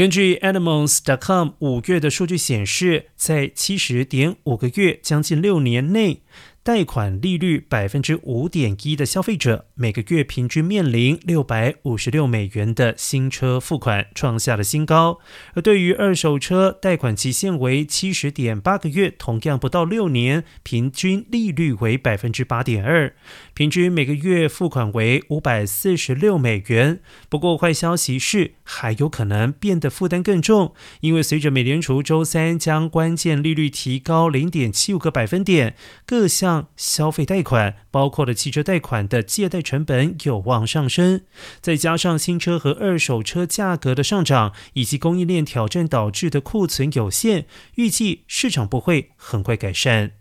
根据 Animals.com 五月的数据显示，在七十点五个月，将近六年内。贷款利率百分之五点一的消费者，每个月平均面临六百五十六美元的新车付款，创下了新高。而对于二手车，贷款期限为七十点八个月，同样不到六年，平均利率为百分之八点二，平均每个月付款为五百四十六美元。不过坏消息是，还有可能变得负担更重，因为随着美联储周三将关键利率提高零点七五个百分点，各项。消费贷款，包括了汽车贷款的借贷成本有望上升，再加上新车和二手车价格的上涨，以及供应链挑战导致的库存有限，预计市场不会很快改善。